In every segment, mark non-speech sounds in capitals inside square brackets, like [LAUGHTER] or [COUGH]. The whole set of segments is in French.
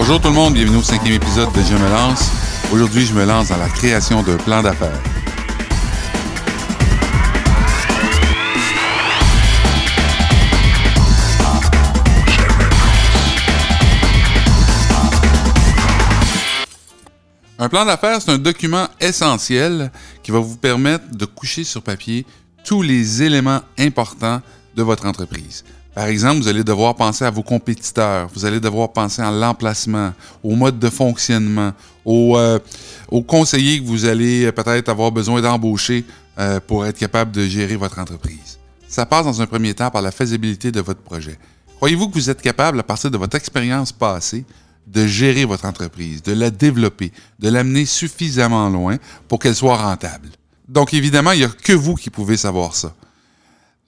Bonjour tout le monde, bienvenue au cinquième épisode de Je me lance. Aujourd'hui, je me lance dans la création d'un plan d'affaires. Un plan d'affaires, c'est un document essentiel qui va vous permettre de coucher sur papier tous les éléments importants de votre entreprise. Par exemple, vous allez devoir penser à vos compétiteurs, vous allez devoir penser à l'emplacement, au mode de fonctionnement, euh, aux, conseillers que vous allez peut-être avoir besoin d'embaucher euh, pour être capable de gérer votre entreprise. Ça passe dans un premier temps par la faisabilité de votre projet. Croyez-vous que vous êtes capable, à partir de votre expérience passée, de gérer votre entreprise, de la développer, de l'amener suffisamment loin pour qu'elle soit rentable? Donc évidemment, il n'y a que vous qui pouvez savoir ça.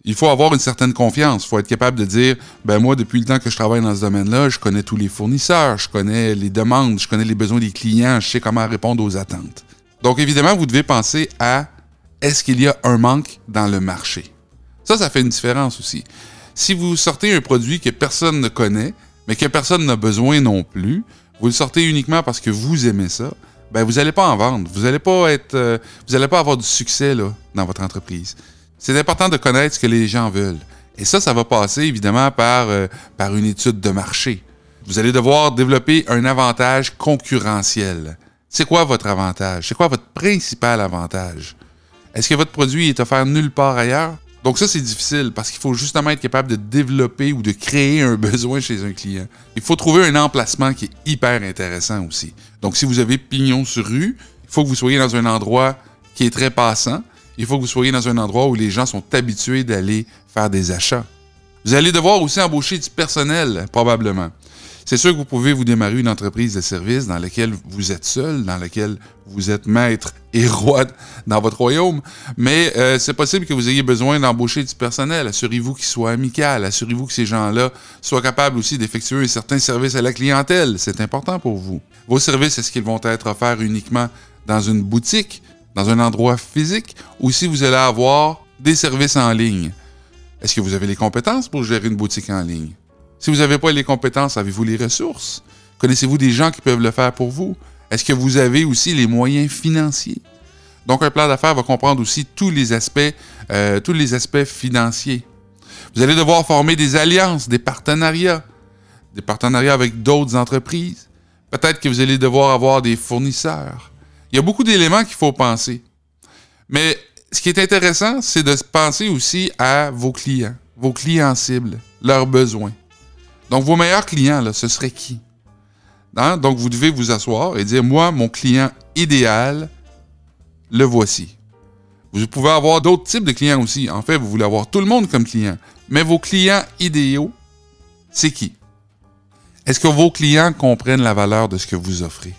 Il faut avoir une certaine confiance. Il faut être capable de dire, ben moi, depuis le temps que je travaille dans ce domaine-là, je connais tous les fournisseurs, je connais les demandes, je connais les besoins des clients, je sais comment répondre aux attentes. Donc évidemment, vous devez penser à est-ce qu'il y a un manque dans le marché? Ça, ça fait une différence aussi. Si vous sortez un produit que personne ne connaît, mais que personne n'a besoin non plus, vous le sortez uniquement parce que vous aimez ça, ben vous n'allez pas en vendre. Vous n'allez pas être, euh, vous n'allez pas avoir du succès dans votre entreprise. C'est important de connaître ce que les gens veulent. Et ça, ça va passer évidemment par, euh, par une étude de marché. Vous allez devoir développer un avantage concurrentiel. C'est quoi votre avantage? C'est quoi votre principal avantage? Est-ce que votre produit est offert nulle part ailleurs? Donc ça, c'est difficile parce qu'il faut justement être capable de développer ou de créer un [LAUGHS] besoin chez un client. Il faut trouver un emplacement qui est hyper intéressant aussi. Donc si vous avez pignon sur rue, il faut que vous soyez dans un endroit qui est très passant. Il faut que vous soyez dans un endroit où les gens sont habitués d'aller faire des achats. Vous allez devoir aussi embaucher du personnel, probablement. C'est sûr que vous pouvez vous démarrer une entreprise de service dans laquelle vous êtes seul, dans laquelle vous êtes maître et roi dans votre royaume, mais euh, c'est possible que vous ayez besoin d'embaucher du personnel. Assurez-vous qu'il soit amical, assurez-vous que ces gens-là soient capables aussi d'effectuer un certain service à la clientèle. C'est important pour vous. Vos services, est-ce qu'ils vont être offerts uniquement dans une boutique, dans un endroit physique, ou si vous allez avoir des services en ligne? Est-ce que vous avez les compétences pour gérer une boutique en ligne? Si vous n'avez pas les compétences, avez-vous les ressources? Connaissez-vous des gens qui peuvent le faire pour vous? Est-ce que vous avez aussi les moyens financiers? Donc, un plan d'affaires va comprendre aussi tous les aspects, euh, tous les aspects financiers. Vous allez devoir former des alliances, des partenariats, des partenariats avec d'autres entreprises. Peut-être que vous allez devoir avoir des fournisseurs. Il y a beaucoup d'éléments qu'il faut penser. Mais ce qui est intéressant, c'est de penser aussi à vos clients, vos clients cibles, leurs besoins. Donc, vos meilleurs clients, là, ce serait qui? Hein? Donc, vous devez vous asseoir et dire, moi, mon client idéal, le voici. Vous pouvez avoir d'autres types de clients aussi. En fait, vous voulez avoir tout le monde comme client. Mais vos clients idéaux, c'est qui? Est-ce que vos clients comprennent la valeur de ce que vous offrez?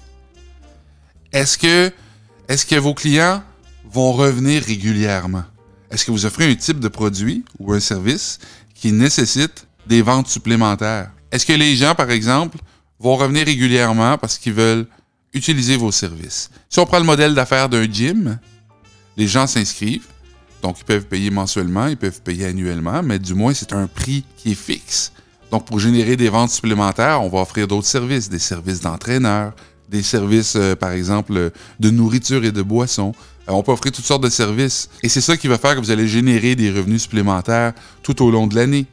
Est-ce que, vos clients vont revenir régulièrement? Est-ce que vous offrez un type de produit ou un service qui nécessite des ventes supplémentaires? Est-ce que les gens, par exemple, vont revenir régulièrement parce qu'ils veulent utiliser vos services? Si on prend le modèle d'affaires d'un gym, les gens s'inscrivent, donc ils peuvent payer mensuellement, ils peuvent payer annuellement, mais du moins c'est un prix qui est fixe. Donc pour générer des ventes supplémentaires, on va offrir d'autres services, des services d'entraîneur, des services, euh, par exemple, de nourriture et de boissons. Euh, on peut offrir toutes sortes de services. Et c'est ça qui va faire que vous allez générer des revenus supplémentaires tout au long de l'année.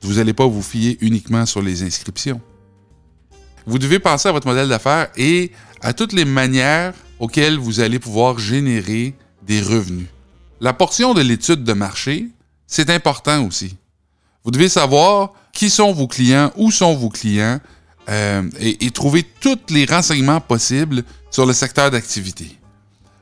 Vous n'allez pas vous fier uniquement sur les inscriptions. Vous devez penser à votre modèle d'affaires et à toutes les manières auxquelles vous allez pouvoir générer des revenus. La portion de l'étude de marché, c'est important aussi. Vous devez savoir qui sont vos clients, où sont vos clients euh, et, et trouver tous les renseignements possibles sur le secteur d'activité.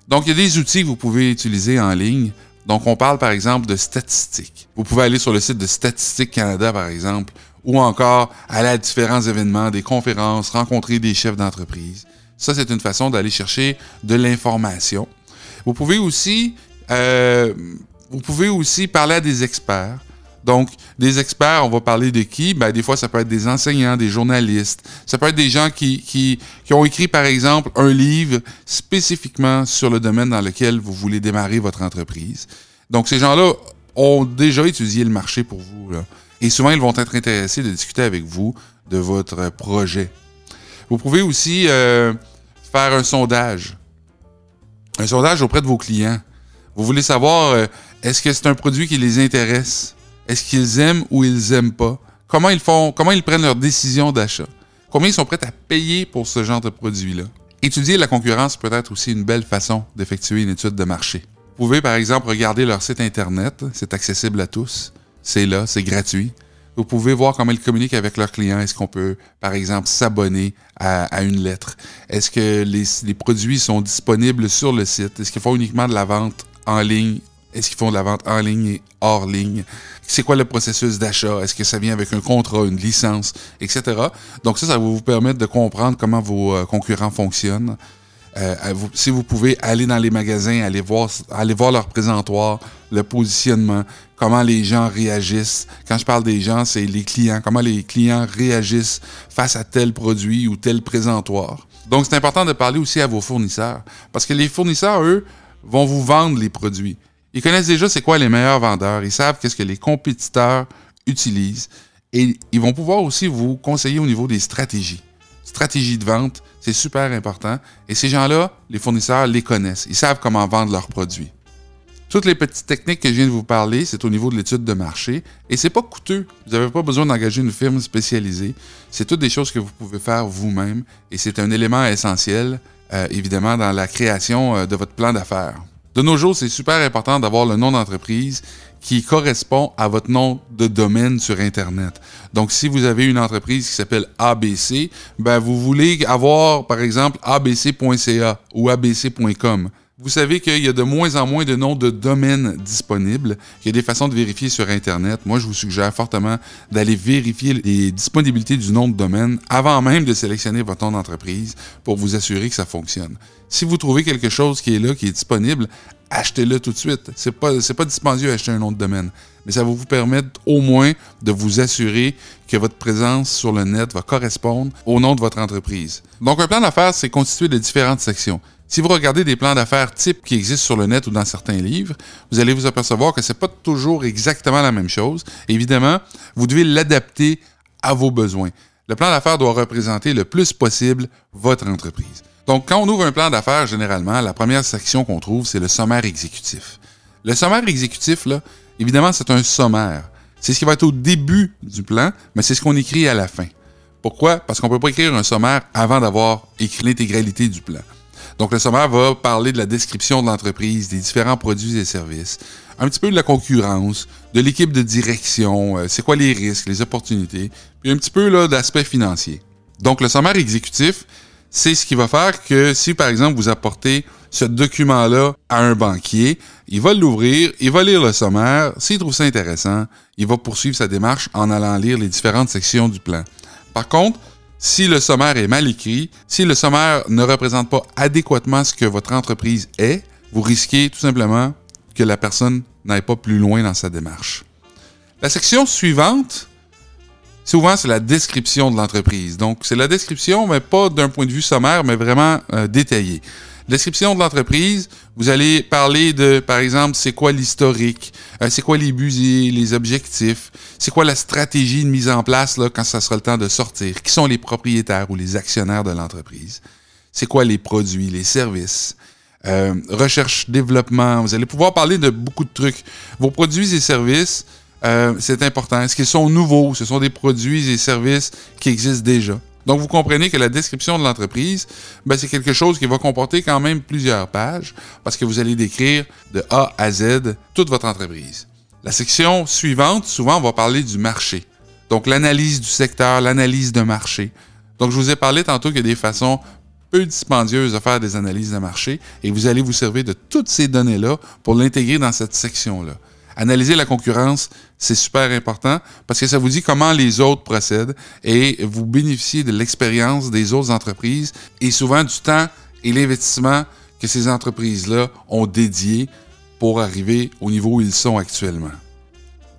Donc, il y a des outils que vous pouvez utiliser en ligne donc, on parle par exemple de statistiques. Vous pouvez aller sur le site de Statistique Canada, par exemple, ou encore aller à différents événements, des conférences, rencontrer des chefs d'entreprise. Ça, c'est une façon d'aller chercher de l'information. Vous pouvez aussi, euh, vous pouvez aussi parler à des experts. Donc, des experts, on va parler de qui? Ben, des fois, ça peut être des enseignants, des journalistes. Ça peut être des gens qui, ont écrit, par exemple, un livre spécifiquement sur le domaine dans lequel vous voulez démarrer votre entreprise. Donc, ces gens-là ont déjà étudié le marché pour vous. Et souvent, ils vont être intéressés de discuter avec vous de votre projet. Vous pouvez aussi euh, faire un sondage. Un sondage auprès de vos clients. Vous voulez savoir, euh, est-ce que c'est un produit qui les intéresse? Est-ce qu'ils aiment ou ils aiment pas? Comment ils font, comment ils prennent leur décision d'achat? Combien ils sont prêts à payer pour ce genre de produit-là? Étudier la concurrence peut être aussi une belle façon d'effectuer une étude de marché. Vous pouvez par exemple regarder leur site internet, c'est accessible à tous, c'est là, c'est gratuit. Vous pouvez voir comment ils communiquent avec leurs clients. Est-ce qu'on peut, par exemple, s'abonner à, une lettre? Est-ce que les, les, produits sont disponibles sur le site? Est-ce qu'ils font uniquement de la vente en ligne est-ce qu'ils font de la vente en ligne et hors ligne? C'est quoi le processus d'achat? Est-ce que ça vient avec un contrat, une licence, etc.? Donc ça, ça va vous permettre de comprendre comment vos euh, concurrents fonctionnent. Euh, si vous pouvez aller dans les magasins, aller voir, aller voir leur présentoir, le positionnement, comment les gens réagissent. Quand je parle des gens, c'est les clients, comment les clients réagissent face à tel produit ou tel présentoir. Donc c'est important de parler aussi à vos fournisseurs, parce que les fournisseurs, eux, vont vous vendre les produits. Ils connaissent déjà c'est quoi les meilleurs vendeurs. Ils savent qu'est-ce que les compétiteurs utilisent. Et ils vont pouvoir aussi vous conseiller au niveau des stratégies. Stratégie de vente, c'est super important. Et ces gens-là, les fournisseurs, les connaissent. Ils savent comment vendre leurs produits. Toutes les petites techniques que je viens de vous parler, c'est au niveau de l'étude de marché. Et c'est pas coûteux. Vous n'avez pas besoin d'engager une firme spécialisée. C'est toutes des choses que vous pouvez faire vous-même. Et c'est un élément essentiel, euh, évidemment, dans la création euh, de votre plan d'affaires. De nos jours, c'est super important d'avoir le nom d'entreprise qui correspond à votre nom de domaine sur Internet. Donc, si vous avez une entreprise qui s'appelle ABC, ben, vous voulez avoir, par exemple, abc.ca ou abc.com. Vous savez qu'il y a de moins en moins de noms de domaines disponibles. Il y a des façons de vérifier sur Internet. Moi, je vous suggère fortement d'aller vérifier les disponibilités du nom de domaine avant même de sélectionner votre nom d'entreprise pour vous assurer que ça fonctionne. Si vous trouvez quelque chose qui est là, qui est disponible, achetez-le tout de suite. C'est pas, pas dispendieux d'acheter un de domaine, mais ça va vous permettre au moins de vous assurer que votre présence sur le net va correspondre au nom de votre entreprise. Donc, un plan d'affaires, c'est constitué de différentes sections. Si vous regardez des plans d'affaires types qui existent sur le net ou dans certains livres, vous allez vous apercevoir que ce n'est pas toujours exactement la même chose. Évidemment, vous devez l'adapter à vos besoins. Le plan d'affaires doit représenter le plus possible votre entreprise. Donc, quand on ouvre un plan d'affaires, généralement, la première section qu'on trouve, c'est le sommaire exécutif. Le sommaire exécutif, là, évidemment, c'est un sommaire. C'est ce qui va être au début du plan, mais c'est ce qu'on écrit à la fin. Pourquoi? Parce qu'on ne peut pas écrire un sommaire avant d'avoir écrit l'intégralité du plan. Donc, le sommaire va parler de la description de l'entreprise, des différents produits et services, un petit peu de la concurrence, de l'équipe de direction, euh, c'est quoi les risques, les opportunités, puis un petit peu d'aspect financier. Donc, le sommaire exécutif, c'est ce qui va faire que si, par exemple, vous apportez ce document-là à un banquier, il va l'ouvrir, il va lire le sommaire, s'il trouve ça intéressant, il va poursuivre sa démarche en allant lire les différentes sections du plan. Par contre, si le sommaire est mal écrit, si le sommaire ne représente pas adéquatement ce que votre entreprise est, vous risquez tout simplement que la personne n'aille pas plus loin dans sa démarche. La section suivante, Souvent, c'est la description de l'entreprise. Donc, c'est la description, mais pas d'un point de vue sommaire, mais vraiment euh, détaillé. Description de l'entreprise, vous allez parler de, par exemple, c'est quoi l'historique, euh, c'est quoi les buts les objectifs, c'est quoi la stratégie de mise en place là, quand ça sera le temps de sortir, qui sont les propriétaires ou les actionnaires de l'entreprise, c'est quoi les produits, les services, euh, recherche, développement, vous allez pouvoir parler de beaucoup de trucs. Vos produits et services, euh, c'est important. Est-ce qu'ils sont nouveaux? Ce sont des produits et services qui existent déjà. Donc, vous comprenez que la description de l'entreprise, ben, c'est quelque chose qui va comporter quand même plusieurs pages parce que vous allez décrire de A à Z toute votre entreprise. La section suivante, souvent, on va parler du marché. Donc, l'analyse du secteur, l'analyse de marché. Donc, je vous ai parlé tantôt qu'il y a des façons peu dispendieuses de faire des analyses de marché et vous allez vous servir de toutes ces données-là pour l'intégrer dans cette section-là. Analyser la concurrence, c'est super important parce que ça vous dit comment les autres procèdent et vous bénéficiez de l'expérience des autres entreprises et souvent du temps et l'investissement que ces entreprises-là ont dédié pour arriver au niveau où ils sont actuellement.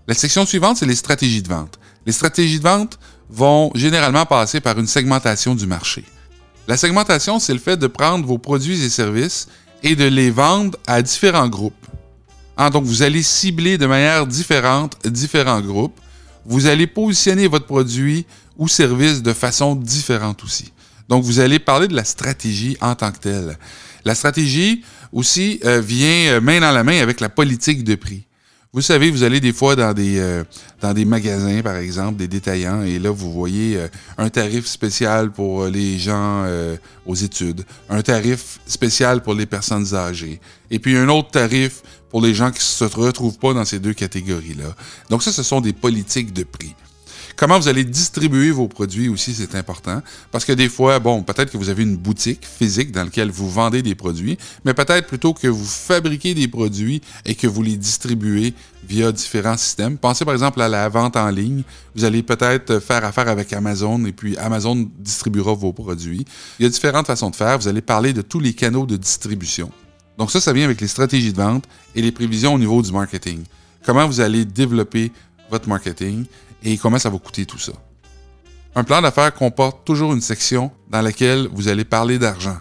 La section suivante, c'est les stratégies de vente. Les stratégies de vente vont généralement passer par une segmentation du marché. La segmentation, c'est le fait de prendre vos produits et services et de les vendre à différents groupes. Hein, donc, vous allez cibler de manière différente différents groupes. Vous allez positionner votre produit ou service de façon différente aussi. Donc, vous allez parler de la stratégie en tant que telle. La stratégie aussi euh, vient euh, main dans la main avec la politique de prix. Vous savez, vous allez des fois dans des, euh, dans des magasins, par exemple, des détaillants, et là, vous voyez un tarif spécial pour les gens aux études, un tarif spécial pour les personnes âgées, et puis un autre tarif pour les gens qui ne se retrouvent pas dans ces deux catégories-là. Donc ça, ce sont des politiques de prix. Comment vous allez distribuer vos produits aussi, c'est important. Parce que des fois, bon, peut-être que vous avez une boutique physique dans laquelle vous vendez des produits, mais peut-être plutôt que vous fabriquez des produits et que vous les distribuez via différents systèmes. Pensez par exemple à la vente en ligne. Vous allez peut-être faire affaire avec Amazon et puis Amazon distribuera vos produits. Il y a différentes façons de faire. Vous allez parler de tous les canaux de distribution. Donc ça, ça vient avec les stratégies de vente et les prévisions au niveau du marketing. Comment vous allez développer votre marketing et comment ça va coûter tout ça. Un plan d'affaires comporte toujours une section dans laquelle vous allez parler d'argent.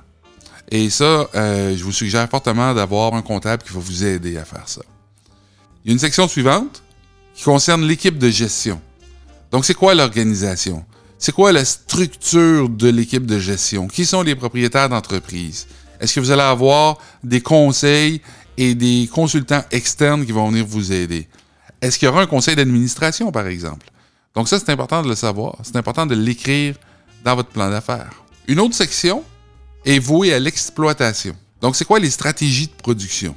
Et ça, euh, je vous suggère fortement d'avoir un comptable qui va vous aider à faire ça. Il y a une section suivante qui concerne l'équipe de gestion. Donc, c'est quoi l'organisation? C'est quoi la structure de l'équipe de gestion? Qui sont les propriétaires d'entreprise? Est-ce que vous allez avoir des conseils et des consultants externes qui vont venir vous aider? Est-ce qu'il y aura un conseil d'administration, par exemple? Donc ça, c'est important de le savoir. C'est important de l'écrire dans votre plan d'affaires. Une autre section est vouée à l'exploitation. Donc, c'est quoi les stratégies de production?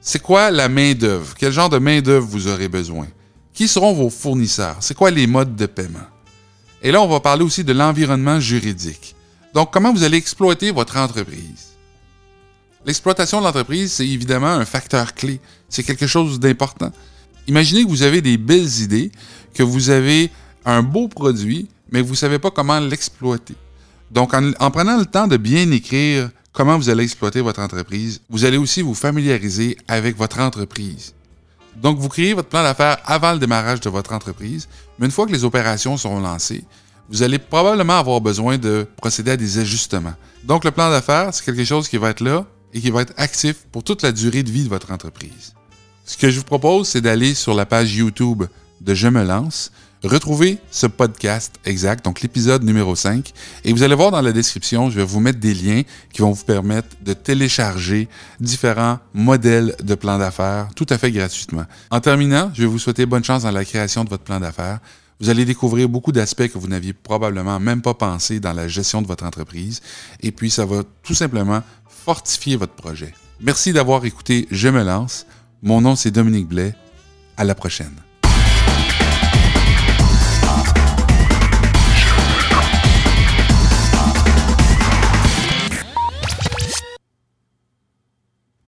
C'est quoi la main-d'œuvre? Quel genre de main-d'œuvre vous aurez besoin? Qui seront vos fournisseurs? C'est quoi les modes de paiement? Et là, on va parler aussi de l'environnement juridique. Donc, comment vous allez exploiter votre entreprise? L'exploitation de l'entreprise, c'est évidemment un facteur clé. C'est quelque chose d'important. Imaginez que vous avez des belles idées, que vous avez un beau produit, mais vous ne savez pas comment l'exploiter. Donc, en, prenant le temps de bien écrire comment vous allez exploiter votre entreprise, vous allez aussi vous familiariser avec votre entreprise. Donc, vous créez votre plan d'affaires avant le démarrage de votre entreprise, mais une fois que les opérations seront lancées, vous allez probablement avoir besoin de procéder à des ajustements. Donc, le plan d'affaires, c'est quelque chose qui va être là et qui va être actif pour toute la durée de vie de votre entreprise. Ce que je vous propose, c'est d'aller sur la page YouTube de Je me lance, retrouver ce podcast exact, donc l'épisode numéro 5, et vous allez voir dans la description, je vais vous mettre des liens qui vont vous permettre de télécharger différents modèles de plan d'affaires tout à fait gratuitement. En terminant, je vais vous souhaiter bonne chance dans la création de votre plan d'affaires. Vous allez découvrir beaucoup d'aspects que vous n'aviez probablement même pas pensé dans la gestion de votre entreprise, et puis ça va tout simplement fortifier votre projet. Merci d'avoir écouté Je me lance. Mon nom, c'est Dominique Blais. À la prochaine.